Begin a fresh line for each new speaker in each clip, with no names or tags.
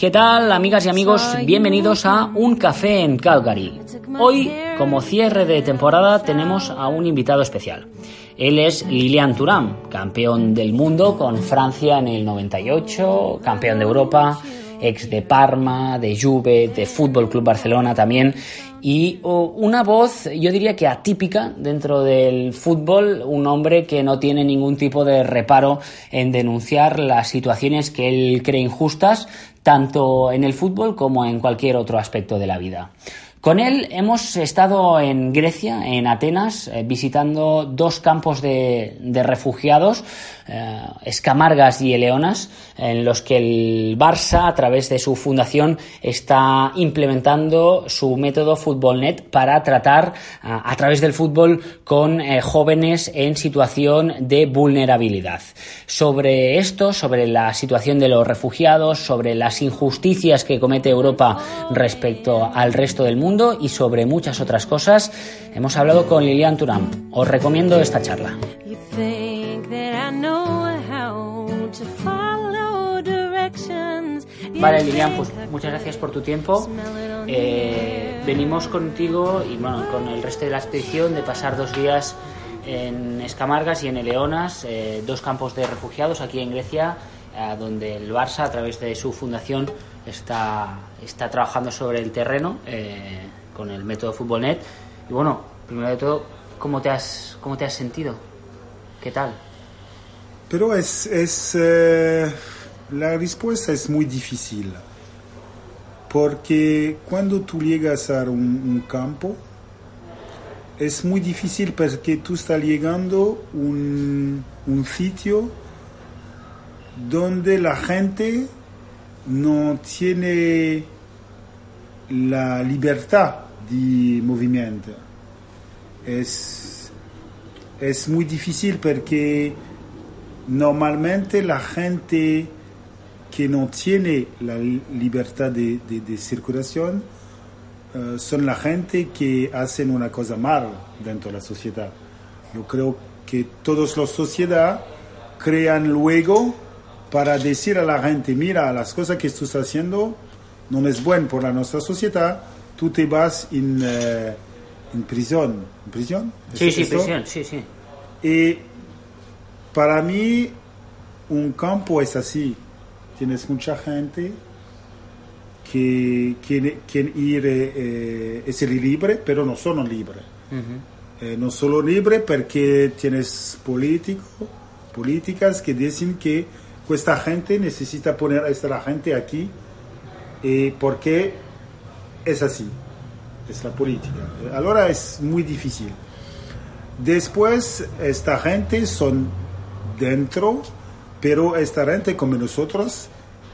¿Qué tal, amigas y amigos? Bienvenidos a Un Café en Calgary. Hoy, como cierre de temporada, tenemos a un invitado especial. Él es Lilian Thuram, campeón del mundo con Francia en el 98, campeón de Europa, ex de Parma, de Juve, de Fútbol Club Barcelona también, y una voz, yo diría que atípica dentro del fútbol, un hombre que no tiene ningún tipo de reparo en denunciar las situaciones que él cree injustas, tanto en el fútbol como en cualquier otro aspecto de la vida. Con él hemos estado en Grecia, en Atenas, eh, visitando dos campos de, refugiados, eh, Escamargas y Eleonas, en los que el Barça, a través de su fundación, está implementando su método FootballNet para tratar a través del fútbol con eh, jóvenes en situación de vulnerabilidad. Sobre esto, sobre la situación de los refugiados, sobre las injusticias que comete Europa respecto al resto del mundo, y sobre muchas otras cosas, hemos hablado con Lilian Turam. Os recomiendo esta charla. Vale, Lilian, pues muchas gracias por tu tiempo. Eh, venimos contigo y bueno, con el resto de la expedición de pasar dos días en Escamargas y en Eleonas, eh, dos campos de refugiados aquí en Grecia, eh, donde el Barça, a través de su fundación, está, está trabajando sobre el terreno eh, con el método FootballNet. Y bueno, primero de todo, ¿cómo te has, cómo te has sentido? ¿Qué tal?
Pero es, es eh, la respuesta es muy difícil, porque cuando tú llegas a un, campo, es muy difícil porque tú estás llegando a un, un sitio donde la gente no tiene la libertad de movimiento. Es, es muy difícil porque normalmente la gente que no tiene la libertad de, circulación eh, son la gente que hacen una cosa mal dentro de la sociedad. Yo creo que todas las sociedades crean luego para decir a la gente, mira, las cosas que estás haciendo no es bueno para nuestra sociedad, tú te vas en, eh, en prisión. ¿En prisión?
Sí, sí, prisión, sí, sí.
Y para mí un campo es así. Tienes mucha gente que quiere, ir, eh, eh, ser libre, pero no son libres. no solo libre porque tienes políticos, políticas que dicen que esta gente necesita poner a esta gente aquí eh, porque es así, es la política. Ahora es muy difícil. Después, esta gente son dentro, pero esta gente como nosotros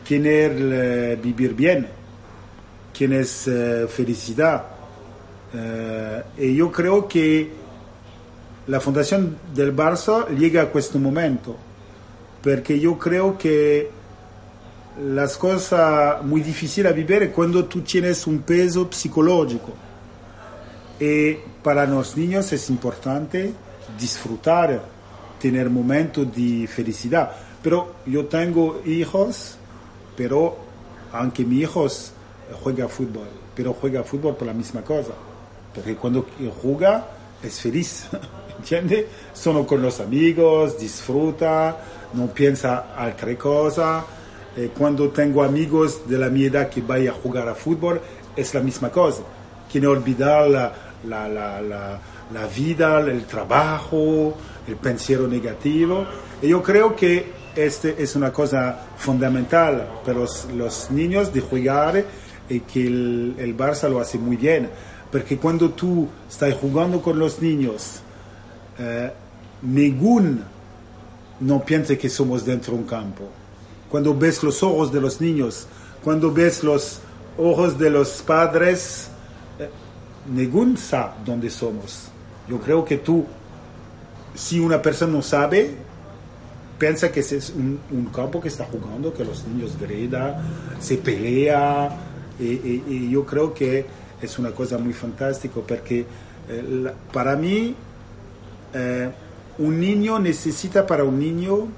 quiere eh, vivir bien, quiere eh, felicidad. y yo creo que la fundación del Barça llega a este momento porque yo creo que las cosas muy difíciles a vivir es cuando tú tienes un peso psicológico. Y para los niños es importante disfrutar, tener momentos de felicidad. Pero yo tengo hijos, pero aunque mis hijos juegan fútbol, pero juega fútbol por la misma cosa. Porque cuando juega es feliz, ¿entiendes? Son con los amigos, disfruta no piensa otra cosa. Eh, cuando tengo amigos de la mi edad que vayan a jugar a fútbol, es la misma cosa. Quieren olvidar la, la, la, la, vida, el trabajo, el pensiero negativo. Y yo creo que este es una cosa fundamental para los, los niños de jugar y que el, el Barça lo hace muy bien. porque cuando tú estás jugando con los niños, eh, ningún no piensa que somos dentro de un campo. Cuando ves los ojos de los niños, cuando ves los ojos de los padres, eh, ningún sabe dónde somos. Yo creo que tú, si una persona no sabe, piensa que es un, campo que está jugando, que los niños gritan, se pelea, y, yo creo que es una cosa muy fantástica porque eh, para mí eh, un niño necesita para un niño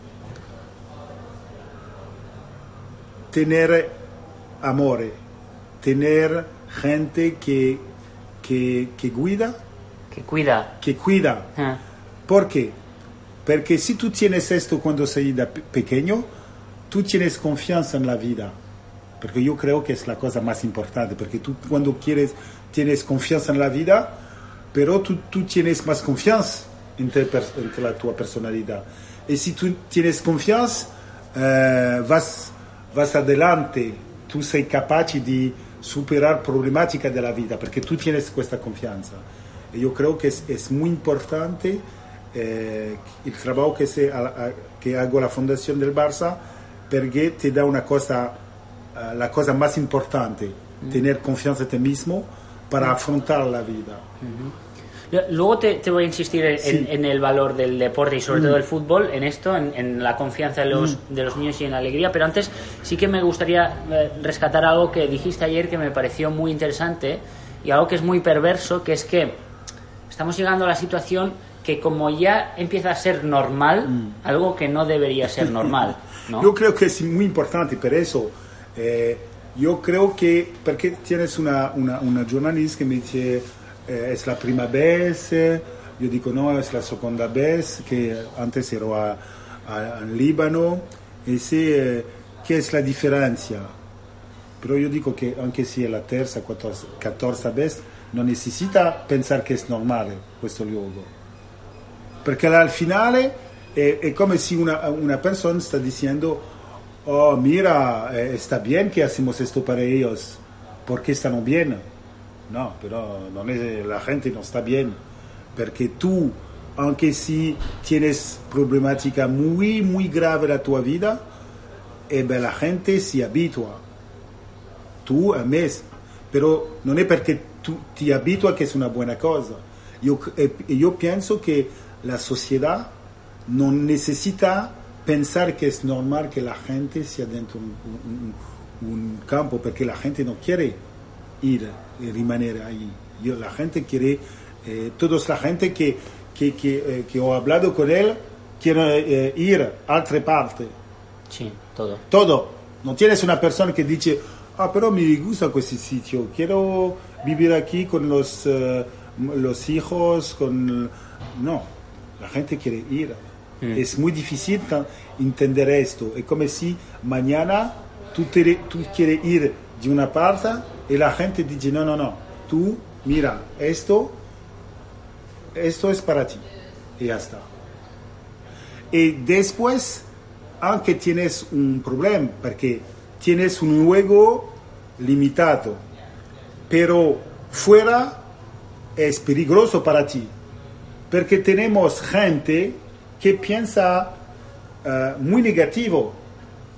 tener amor, tener gente que, que, que cuida,
Que cuida.
que cuida.
Ah,
¿Por qué? Porque si tú tienes esto cuando da pe- pequeño, tú tienes confianza en la vida. Porque yo creo que es la cosa más importante, porque tú cuando quieres, tienes confianza en la vida, pero tú, tú tienes más confianza entre, entre la tua personalidad. Y si tú tienes confianza, eh, vas, vas adelante, tú sei capace di superar problemáticas de la vida, porque tú tienes esta confianza. Y yo creo que es, es muy importante eh, el trabajo que, se, a- a- que hago la Fundación del Barça, porque te da una cosa, eh, la cosa más importante, tener confianza en ti mismo para afrontar la vida.
Luego te, te voy a insistir en,
Sí.
en el valor del deporte y sobre todo del fútbol, en esto, en, en la confianza de los, de los niños y en la alegría. Pero antes sí que me gustaría eh, rescatar algo que dijiste ayer que me pareció muy interesante y algo que es muy perverso, que es que estamos llegando a la situación que como ya empieza a ser normal, algo que no debería ser normal. ¿no?
Yo creo que es muy importante, por eso eh, yo creo que, porque tienes una, una, una jornalista que me dice, eh, es la prima vez, eh, yo digo, no, es la segunda vez, que antes ero a, a- en Líbano, y dice, eh, ¿qué es la diferencia? Pero yo digo que aunque sea la tercera, catorce, catorce vez, no necesita pensar que es normal questo luogo. Perché al finale è, è come se una, una persona sta dicendo, oh mira, eh, está bien que hacemos esto para ellos, porque stanno bien. No, pero no es- la gente no está bien, porque tú, aunque si tienes problemática muy, muy grave en tua vida, eh, la gente si abitua. Tú a mes, pero no es porque tú te habituas que es una buena cosa. Yo, eh, yo pienso que la sociedad no necesita pensar que es normal que la gente sea dentro de un campo, porque la gente no quiere ir y rimanere ahí. Yo, la gente quiere, eh, toda la gente que, que, que, eh, que he hablado con él, quiere eh, ir a otra parte.
Sí, todo.
Todo. No tienes una persona que dice, ah, pero me gusta este sitio, quiero vivir aquí con los, eh, los hijos, con... No, la gente quiere ir. Es muy difícil entender esto. Es como si mañana tú, te- tú quieres ir de una parte y la gente dice, no, no, no, tú, mira, esto, esto es para ti. Y ya está. Y después, aunque tienes un problema, porque tienes un juego limitado, pero fuera es peligroso para ti, porque tenemos gente que piensa eh, muy negativo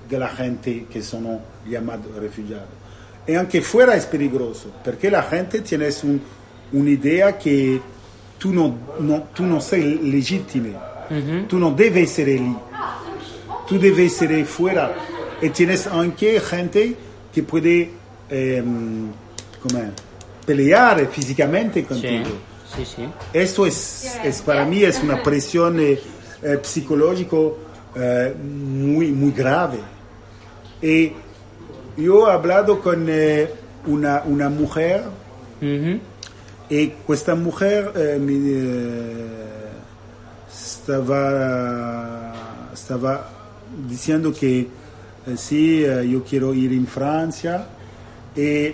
de la gente que son llamados refugiados. Y aunque fuera es peligroso, porque la gente tiene un- una idea que tú no, no, tú no sei legítimo, tú no debes ser allí, tú debes ser fuera. Y tienes aunque gente que puede em, ¿cómo? pelear físicamente
Sí,
contigo.
sí, sí.
Esto es, es para mí es una presión eh, eh, psicológica eh, muy, muy grave. Y yo he hablado con eh, una, una mujer y esta mujer eh, me, eh, estaba, estaba diciendo que sí, yo quiero ir en Francia y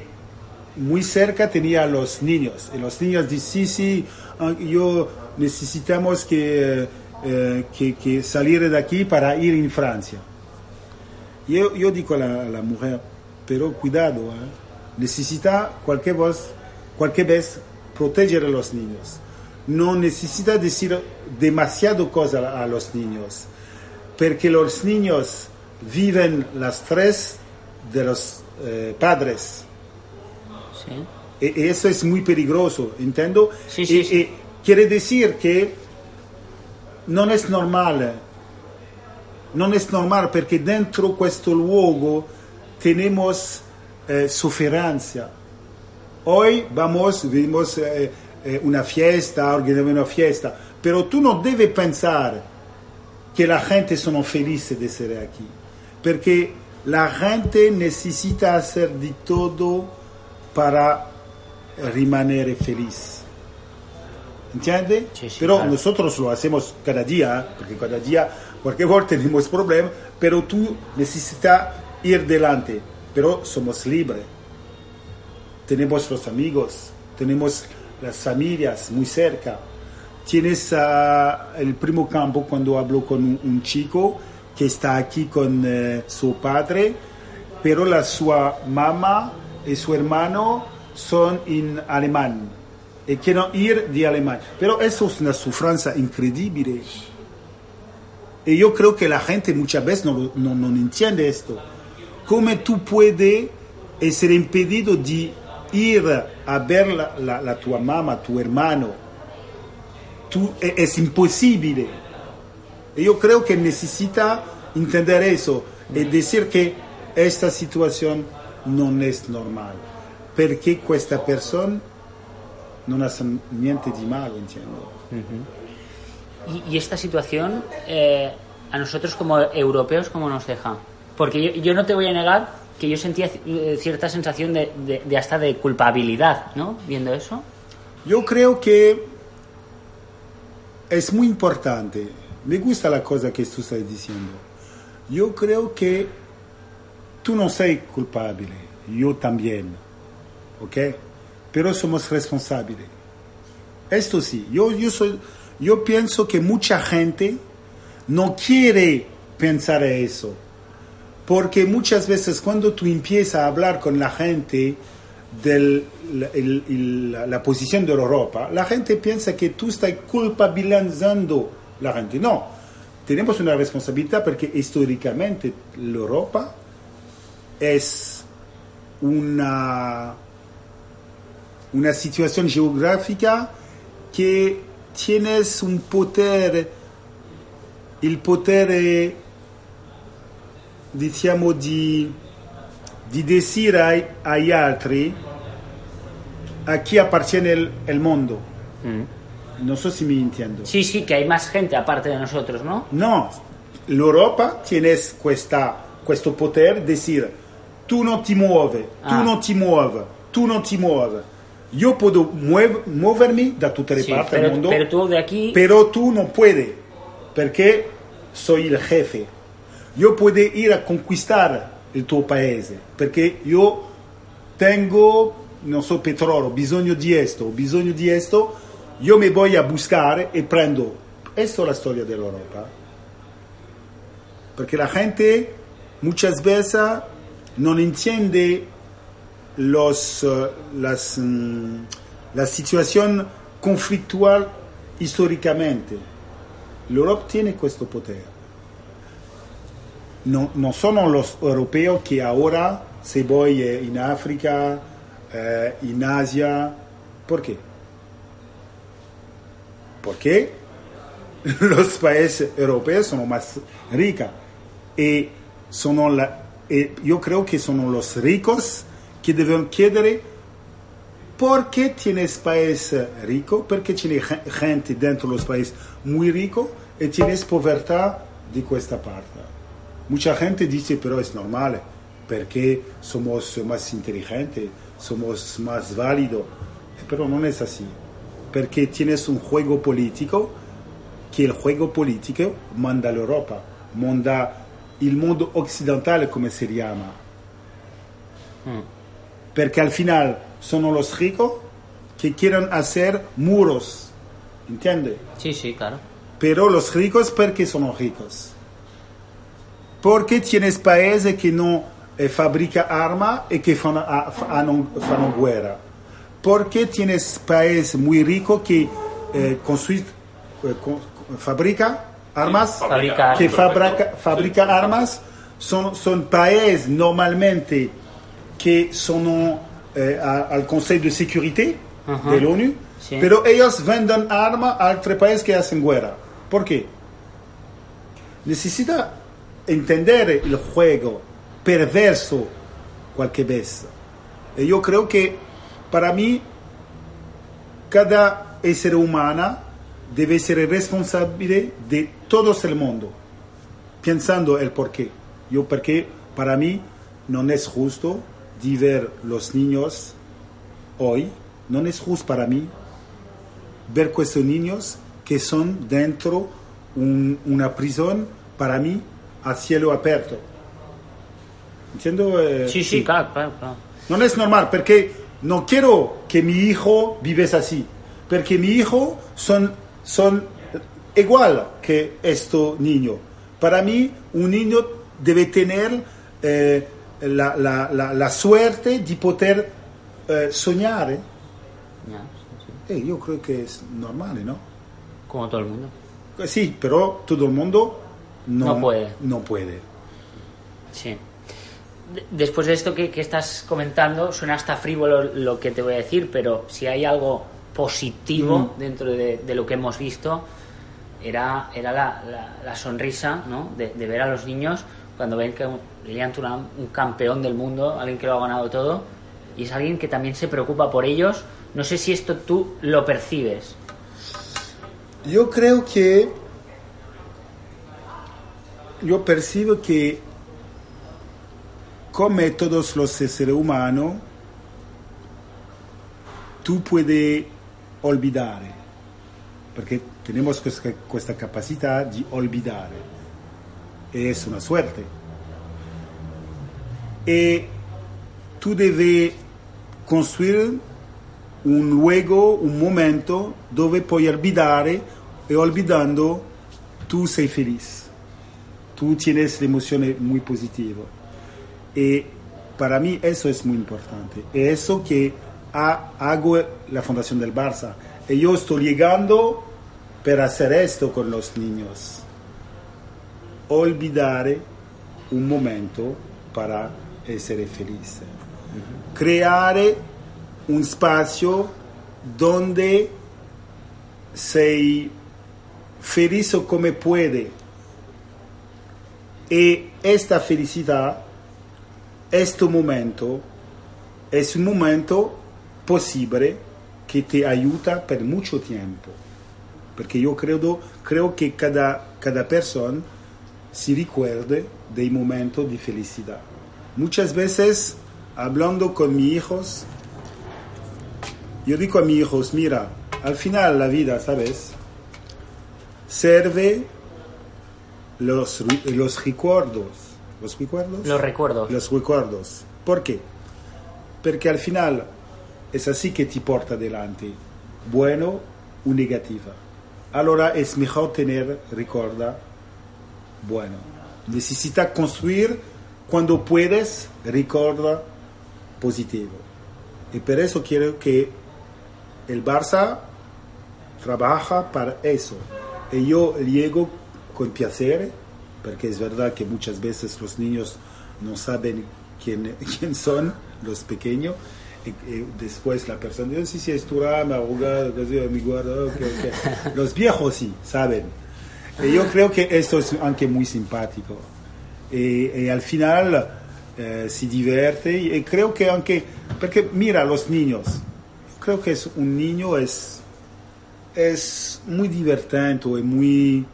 muy cerca tenía a los niños y los niños dicen sí, sí, ah, yo necesitamos que, que, que salir de aquí para ir en Francia. Yo, yo digo a la, a la mujer, pero cuidado, ¿eh? necesita cualquier vez, cualquier vez proteger a los niños. No necesita decir demasiado cosas a, a los niños, porque los niños viven las tres de los eh, padres.
Sí.
E- e eso es muy peligroso, ¿entiendo?
Sí, sí, sí.
e quiere decir que non è normale, non è normale perché dentro questo luogo tenemos eh, sofferenza. Hoy vamos, vimos eh, eh, una fiesta, organizamos una fiesta, pero tú no debes pensar que la gente sono felice de ser aquí, perché la gente necesita hacer de todo para rimanere feliz. ¿Entiende?
Sí, sí,
pero
claro.
nosotros lo hacemos cada día, porque cada día, cualquier volta tenemos problemas, pero tú necesitas ir delante, pero somos libres. Tenemos los amigos, tenemos las familias muy cerca. Tienes ah, el primo campo cuando hablo con un, un chico que está aquí con eh, su padre, pero la sua mamá y su hermano son en alemán y quieren ir de alemán. Pero eso es una sufrancia increíble. Y yo creo que la gente muchas veces no, no, no entiende esto. ¿Cómo tú puedes ser impedido de ir a ver la, la, la tua mamá, tu hermano? Tú, e- es imposible. Y yo creo que necesita entender eso y decir que esta situación no es normal. Porque esta persona no hace niente di malo, entiendo.
Y, esta situación, eh, a nosotros como europeos, ¿cómo nos deja? Porque yo, no te voy a negar que yo sentía eh, cierta sensación de, hasta de culpabilidad, ¿no? Viendo eso.
Yo creo que es muy importante. Me gusta la cosa que tú estás diciendo. Yo creo que tú no sei culpable, yo también, ¿ok? Pero somos responsables. Esto sí, yo, yo, soy, yo pienso que mucha gente no quiere pensar eso. Porque muchas veces cuando tú empiezas a hablar con la gente de la, la posición de Europa, la gente piensa que tú estás culpabilizando la gente. No, tenemos una responsabilidad porque históricamente Europa es una, una situación geográfica que tienes un poder, el poder, eh, diciamo, di, di ai, agli altri a chi appartiene il, il mondo. Non so se mi entiendo.
Sí, sí, que hay más gente aparte de nosotros, ¿no?
No, l'Europa tienes questa, questo poter decir, tu non ti muovi, tu
Ah.
non ti muovi, tu non ti muovi. Io posso muov- muovermi da tutte le
Sí,
parti del mondo,
pero tú de aquí...
pero tú no puedes, perché soy il jefe. Io puedo ir a conquistar il tuo paese, perché io tengo, non so, petrolio, bisogno di esto, bisogno di esto, io mi voy a buscar e prendo. Questa è la storia dell'Europa. Perché la gente muchas veces non entiende los, eh, las, mm, la situación conflictual históricamente. L'Europa tiene questo potere. No, no sono los europeos que ahora se voy eh, en África, eh, en Asia. ¿Por qué? Porque los países europeos son más ricos y la, e yo creo que son los ricos que deben chiedere ¿por qué tienes país rico? Porque tiene ge- gente dentro de los países muy rico y tienes pobreza de esta parte. Mucha gente dice, pero es normal, porque somos más inteligentes, somos más válidos, pero no es así, porque tienes un juego político que el juego político manda l'Europa, manda il mondo occidentale come si llama. Porque al final son los ricos que quieren hacer muros, ¿entiende?
Sí, sí, claro.
Pero los ricos porque son ricos. Porque tienes países que no eh, fabrica arma y que fan, a- fanno, fanno guerra. porque tienes país muy rico que eh, construye, eh, con- fabrica armas,
Fabrica
que
armas.
fabrica, fabrica armas, son, son países normalmente que son eh, al Consejo de Seguridad
Ajá.
de la ONU,
Sí.
pero ellos venden armas a otros países que hacen guerra. ¿Por qué? Necesita entender el juego perverso cualquier vez. Y yo creo que para mí cada ser humano debe ser responsable de todo el mundo, pensando el por qué. Yo porque para mí no es justo de ver los niños hoy, no es justo para mí ver con estos niños que son dentro un- una prisión para mí a cielo abierto. ¿Entiendo? eh?
Sí, sí, claro, claro, claro.
No es normal, porque no quiero que mi hijo vives así, porque mi hijo son, son igual que este niño. Para mí, un niño debe tener eh, la, la- la- la suerte de poder eh, soñar. ¿eh?
Ya, sí, sí.
Eh, yo creo que es normal, ¿no?
Como todo el mundo.
Sí, pero todo el mundo no,
No puede.
No puede.
Sí. De- Después de esto que, que estás comentando, suena hasta frívolo lo que te voy a decir, pero si hay algo positivo
Mm.
dentro de, de lo que hemos visto, era, era la, la- la sonrisa ¿no? de, de ver a los niños cuando ven que un, Lilian un campeón del mundo, alguien que lo ha ganado todo, y es alguien que también se preocupa por ellos. No sé si esto tú lo percibes.
Yo creo que yo percibo que como todos los seres humanos, tú puedes olvidar, porque tenemos esta capacidad de olvidar. Es una suerte. Y tú debes construir un luego, un momento dove puoi olvidare e olvidando tú sei feliz. Tú tienes emoción muy positiva. Y para mí eso es muy importante. Y eso que ha- hago la Fundación del Barça. Y yo estoy llegando para hacer esto con los niños. Olvidare un momento para essere felice. Creare un spazio donde sei felice come puede. Y esta felicidad, este momento, es un momento posible que te ayuda por mucho tiempo. Porque yo creo, creo que cada, cada persona se recuerde del momento de felicidad. Muchas veces, hablando con mis hijos, yo digo a mis hijos, mira, al final la vida, ¿sabes? Serve los, recuerdos. ¿Los recuerdos?
Los recuerdos.
Los recuerdos. ¿Por qué? Porque al final es así que te porta adelante, bueno o negativa. Ahora es mejor tener recuerda bueno. Necesita construir cuando puedes recuerda positivo. Y por eso quiero que el Barça trabaja para eso. Y yo llego con placer, porque es verdad que muchas veces los niños no saben quién, quién son los pequeños. Después la persona dice, sí, sí, es Turán, abogado, que sí, mi guarda, ok, ok". Los viejos sí, saben. Y yo creo que esto es aunque muy simpático. Y, y al final eh, se divierte y, y creo que aunque, porque mira los niños, creo que es, un niño es, es muy divertente y muy,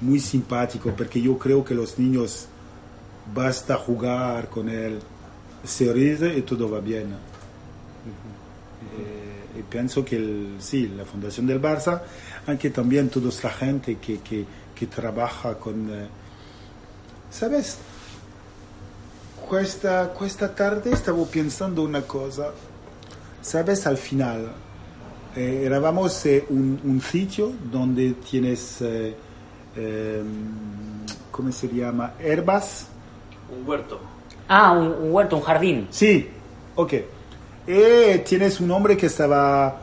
muy simpático porque yo creo que los niños basta jugar con él, se ríe y todo va bien. Eh, y pienso que el- sí, la Fundación del Barça, aunque también toda la gente que, que, que trabaja con... eh, ¿Sabes? Questa, questa tarde stavo pensando una cosa. ¿Sabes? Al final, eh, eravamo en un, un sitio donde tienes, eh, eh, ¿cómo se llama? Herbas.
Un huerto.
Ah, un, un huerto, un jardín.
Sí, ok. Y tienes un hombre que estaba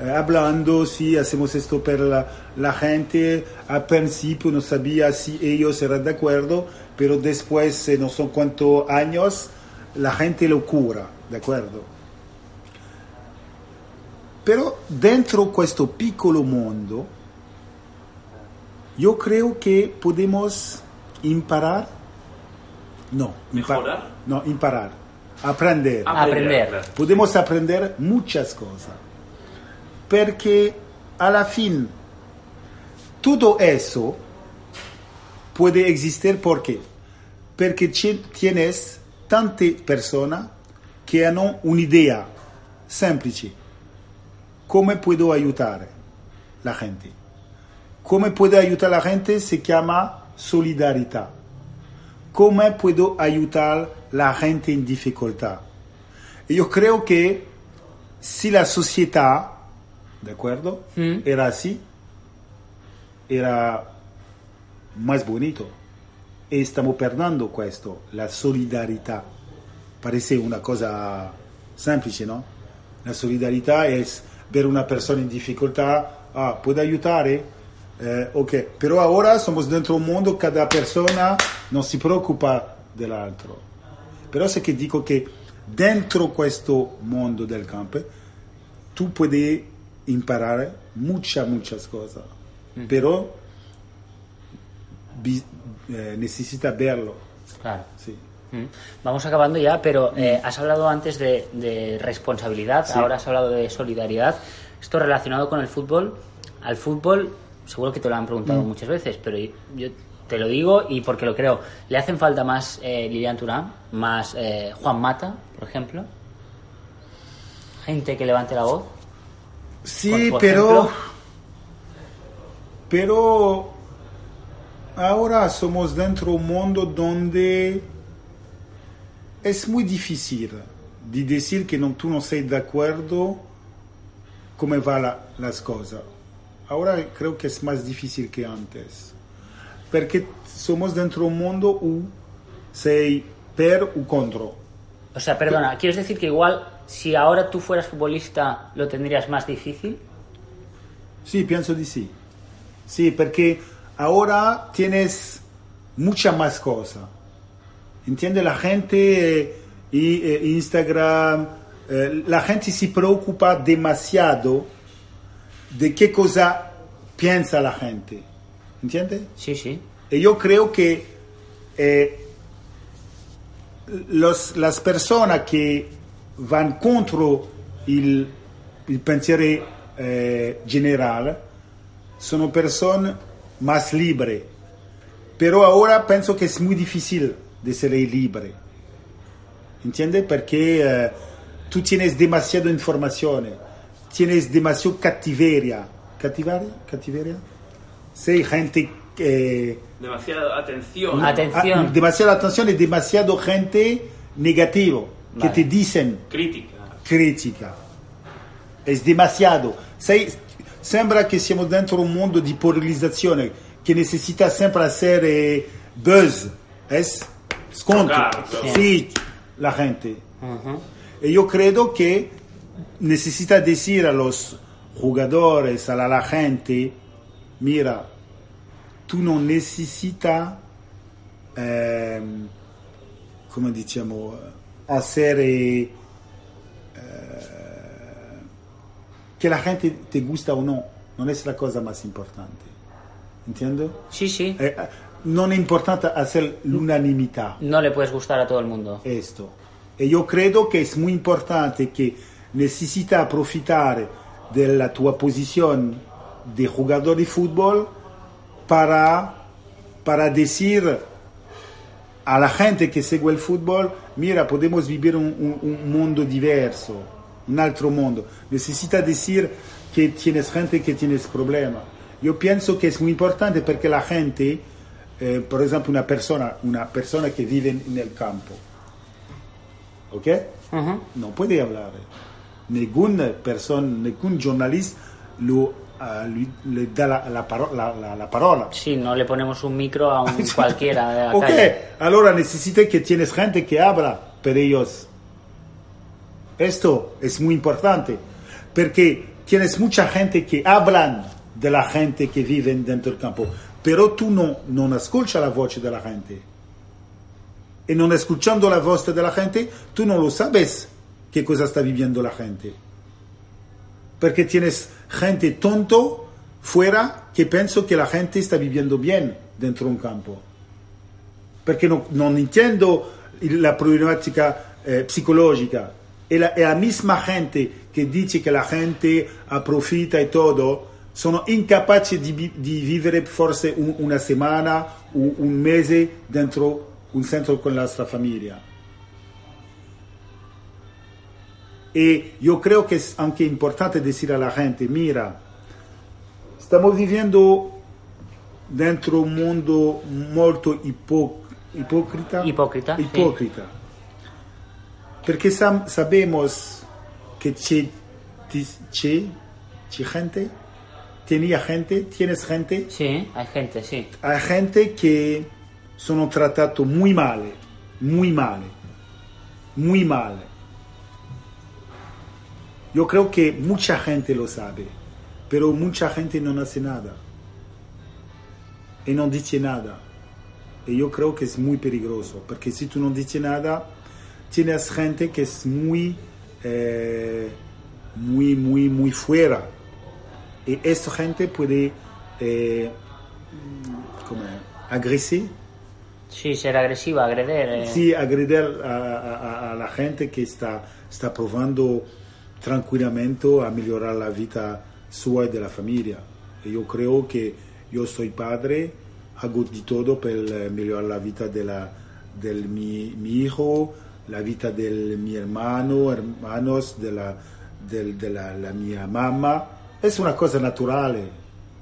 eh, hablando, si hacemos esto para la, la, gente, al principio no sabía si ellos eran de acuerdo, pero después, no son cuántos años, la gente lo cura, ¿de acuerdo? Pero dentro de questo piccolo mondo, yo creo que podemos imparar, no,
mejorar,
no, imparar, aprender.
aprender.
Podemos aprender muchas cosas. Porque a la fin, todo eso puede existir porque porque tienes tantas personas que hanno un'idea semplice. Come puedo ayudar la gente? Come puedo ayudar la gente se llama solidaridad. Come puedo ayudar la gente en dificultad? Y yo creo que si la sociedad, ¿de acuerdo?
Mm.
Era así, era más bonito. E stiamo perdendo questo, la solidarietà. Parece una cosa semplice, no? La solidarietà è ver una persona in difficoltà, ah, puede aiutare? Eh, ok, però ora siamo dentro un mondo, cada persona non si preoccupa dell'altro. Però se che dico che dentro questo mondo del campo tu puoi imparare muchas, muchas cosas,
Mm.
però eh, necesita verlo.
Claro.
Sí.
Mm. Vamos acabando ya, pero eh, has hablado antes de, de responsabilidad,
Sí.
ahora has hablado de solidaridad. Esto relacionado con el fútbol. Al fútbol, seguro que te lo han preguntado
Mm.
muchas veces, pero yo te lo digo y porque lo creo. ¿Le hacen falta más eh, Lilian Turán, más eh, Juan Mata, por ejemplo? Gente que levante la voz.
Sí,
Por- por
pero.
ejemplo.
Pero. Ahora somos dentro de un mundo donde es muy difícil de decir que no, tú no estás de acuerdo cómo van la- las cosas. Ahora creo que es más difícil que antes. Porque somos dentro de un mundo u sei per o contra.
O sea, perdona, ¿quieres decir que igual si ahora tú fueras futbolista lo tendrías más difícil?
Sí, pienso de sí. Sí, porque ahora tienes mucha más cosas. ¿Entiende? La gente eh, y eh, Instagram, eh, la gente se preocupa demasiado de qué cosa piensa la gente. ¿Entiende?
Sí, sí.
Y yo creo que eh, los- las personas que van contra el, el pensiero eh, general son personas más libres. Pero ahora pienso que es muy difícil de ser libre. ¿Entiendes? Porque eh, tú tienes demasiada información, tienes demasiado cativeria. ¿Cativeria? ¿Cativeria? Sí, gente que...
Demasiada atención.
Atención.
Ah, demasiada atención y demasiado gente negativo que
Vale.
te dicen
Crítica.
crítica. Es demasiado. Sei- sembra que siamo dentro un mundo di polarizzazione che necessita sempre hacer eh, buzz. Es
claro.
Sí, la gente.
Ujú.
Y yo creo que necesita decir a los jugadores, a la, la gente, mira, tú no necesitas, eh, come diciamo, hacer eh, que la gente te gusta o no, no es la cosa más importante. ¿Entiendo?
Sí, sí.
Eh, eh, non è importante hacer l'unanimità.
No le puedes gustar a todo el mundo.
esto. E io credo che è molto importante che necesita aprovechar de la tua posición de jugador de fútbol para, para decir a la gente que segue el fútbol, mira, podemos vivir un, un- un mundo diverso, un altro mundo. Necesita decir que tienes gente que tienes problemas. Yo pienso que es muy importante porque la gente, eh, por ejemplo, una persona, una persona que vive en el campo, ¿ok? No puede hablar. Ninguna persona, ningún jornalista lo, lui- le da la, la paro- la- la- la parola.
Sí, no le ponemos un micro a un cualquiera de la
Ok,
calle.
allora necesita que tienes gente que habla per ellos. Esto es muy importante, porque tienes mucha gente que hablan de la gente que vive dentro del campo, pero tú no, no escuchas la voz de la gente. Y no escuchando la voz de la gente, tú no lo sabes qué cosa está viviendo la gente. Porque tienes gente tonto fuera que piensa que la gente está viviendo bien dentro de un campo. Porque no, entiendo la problemática eh, psicológica. Y la, misma gente que dice que la gente aprofita y todo, son incapaces de, de vivere forse un, una semana o un mes dentro un centro con la nuestra familia. Y yo creo que es aunque importante decir a la gente, mira, estamos viviendo dentro un mundo molto ipo, ipocrita.
Ipocrita.
Ipocrita. Perché sam, sabemos que c'è, gente, tenía gente, tienes gente.
Sí, hay gente, sí.
Hay gente que sono trattato muy male, muy male, muy male. Yo creo que mucha gente lo sabe, pero mucha gente no hace nada. Y no dice nada. Y yo creo que es muy peligroso, porque si tú no dices nada, tienes gente que es muy, eh, muy, muy, muy fuera. Y esta gente puede eh, como, agredir.
Sí, ser agresiva, agreder. Eh.
Sí, agreder a, a, a, la gente que está, está probando tranquilamente a mejorar la vida suya y de la familia. Y yo creo que yo soy padre, hago de todo para mejorar la vida de, la, de mi, hijo, la vida de mi hermano, hermanos, de la, de, de la, la mi mamá. Es una cosa natural.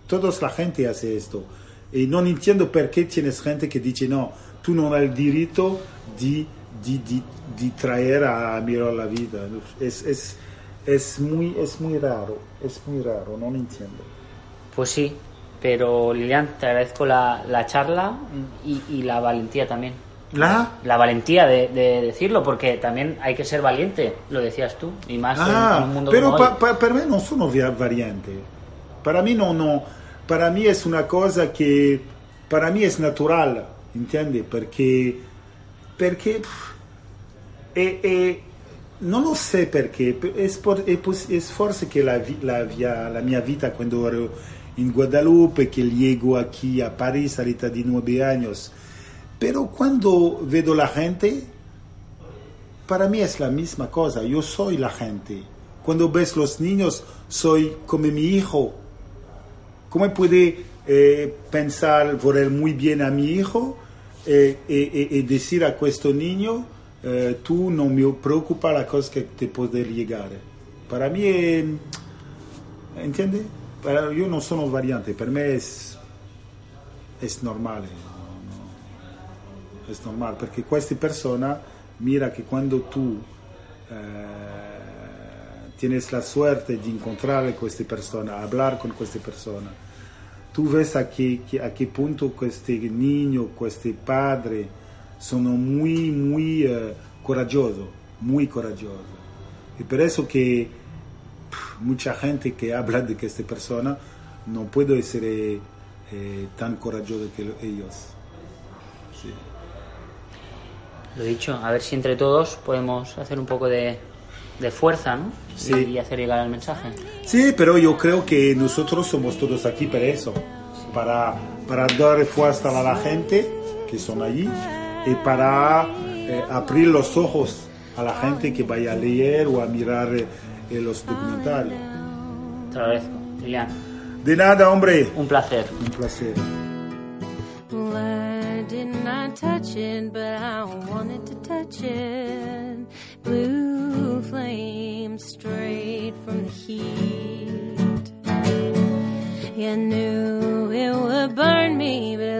Toda la gente hace esto. Y no entiendo por qué tienes gente que dice, no, tú no has el derecho de, de, de, de traer a mejorar la vida. Es, muy, es muy raro, es muy raro, no lo entiendo.
Pues sí, pero Lilian, te agradezco la, la charla y, y, la valentía también.
¿La?
La valentía de, de, decirlo, porque también hay que ser valiente, lo decías tú, y más
ah,
en, en, un mundo
pero
como
pa, pa, para mí no sono variante. Para mí no, no, para mí es una cosa que, para mí es natural, ¿entiendes? Porque, porque, eh, eh, non lo so perché, è, è forse che la, la, via, la, mia vita quando ero in Guadalupe, che llego aquí a París all'età di nueve años, pero quando vedo la gente, para mí es la misma cosa, yo soy la gente. Cuando ves los niños, soy como mi hijo. ¿Cómo puede eh, pensar, voler muy bien a mi hijo eh, y decir a questo niño, eh, tú no me preocupa la cosa que te puede llegar. Para mí, eh, ¿entiendes? Para, yo no soy variante, para mí es, es normal. No, no, es questa persona mira que cuando tú eh, la suerte de encontrar a questa persona, hablar con questa persona, tú ves a qué, a qué punto este niño, este padre, sono muy, muy coraggioso, muy coraggioso. Y por eso que pff, mucha gente que habla de que esta persona no puede ser eh, eh, tan coraggioso que ellos. Sí.
Lo dicho, a ver si entre todos podemos hacer un poco de, de fuerza, ¿no?
Sí.
Y hacer llegar el mensaje.
Sí, pero yo creo que nosotros somos todos aquí para eso, para, para dar fuerza a la gente que son allí y para eh, abrir los ojos a la gente que vaya a leer o a mirar eh, los documentarios.
Te lo agradezco, Lilian.
De nada, hombre.
Un placer.
Un placer.
Blue flame straight from the heat. You knew it would burn me, but